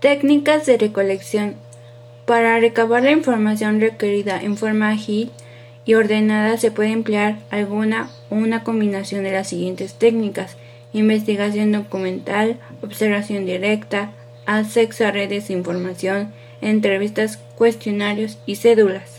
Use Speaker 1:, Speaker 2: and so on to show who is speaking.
Speaker 1: Técnicas de recolección. Para recabar la información requerida en forma ágil y ordenada se puede emplear alguna o una combinación de las siguientes técnicas: investigación documental, observación directa, acceso a redes de información, entrevistas, cuestionarios y cédulas.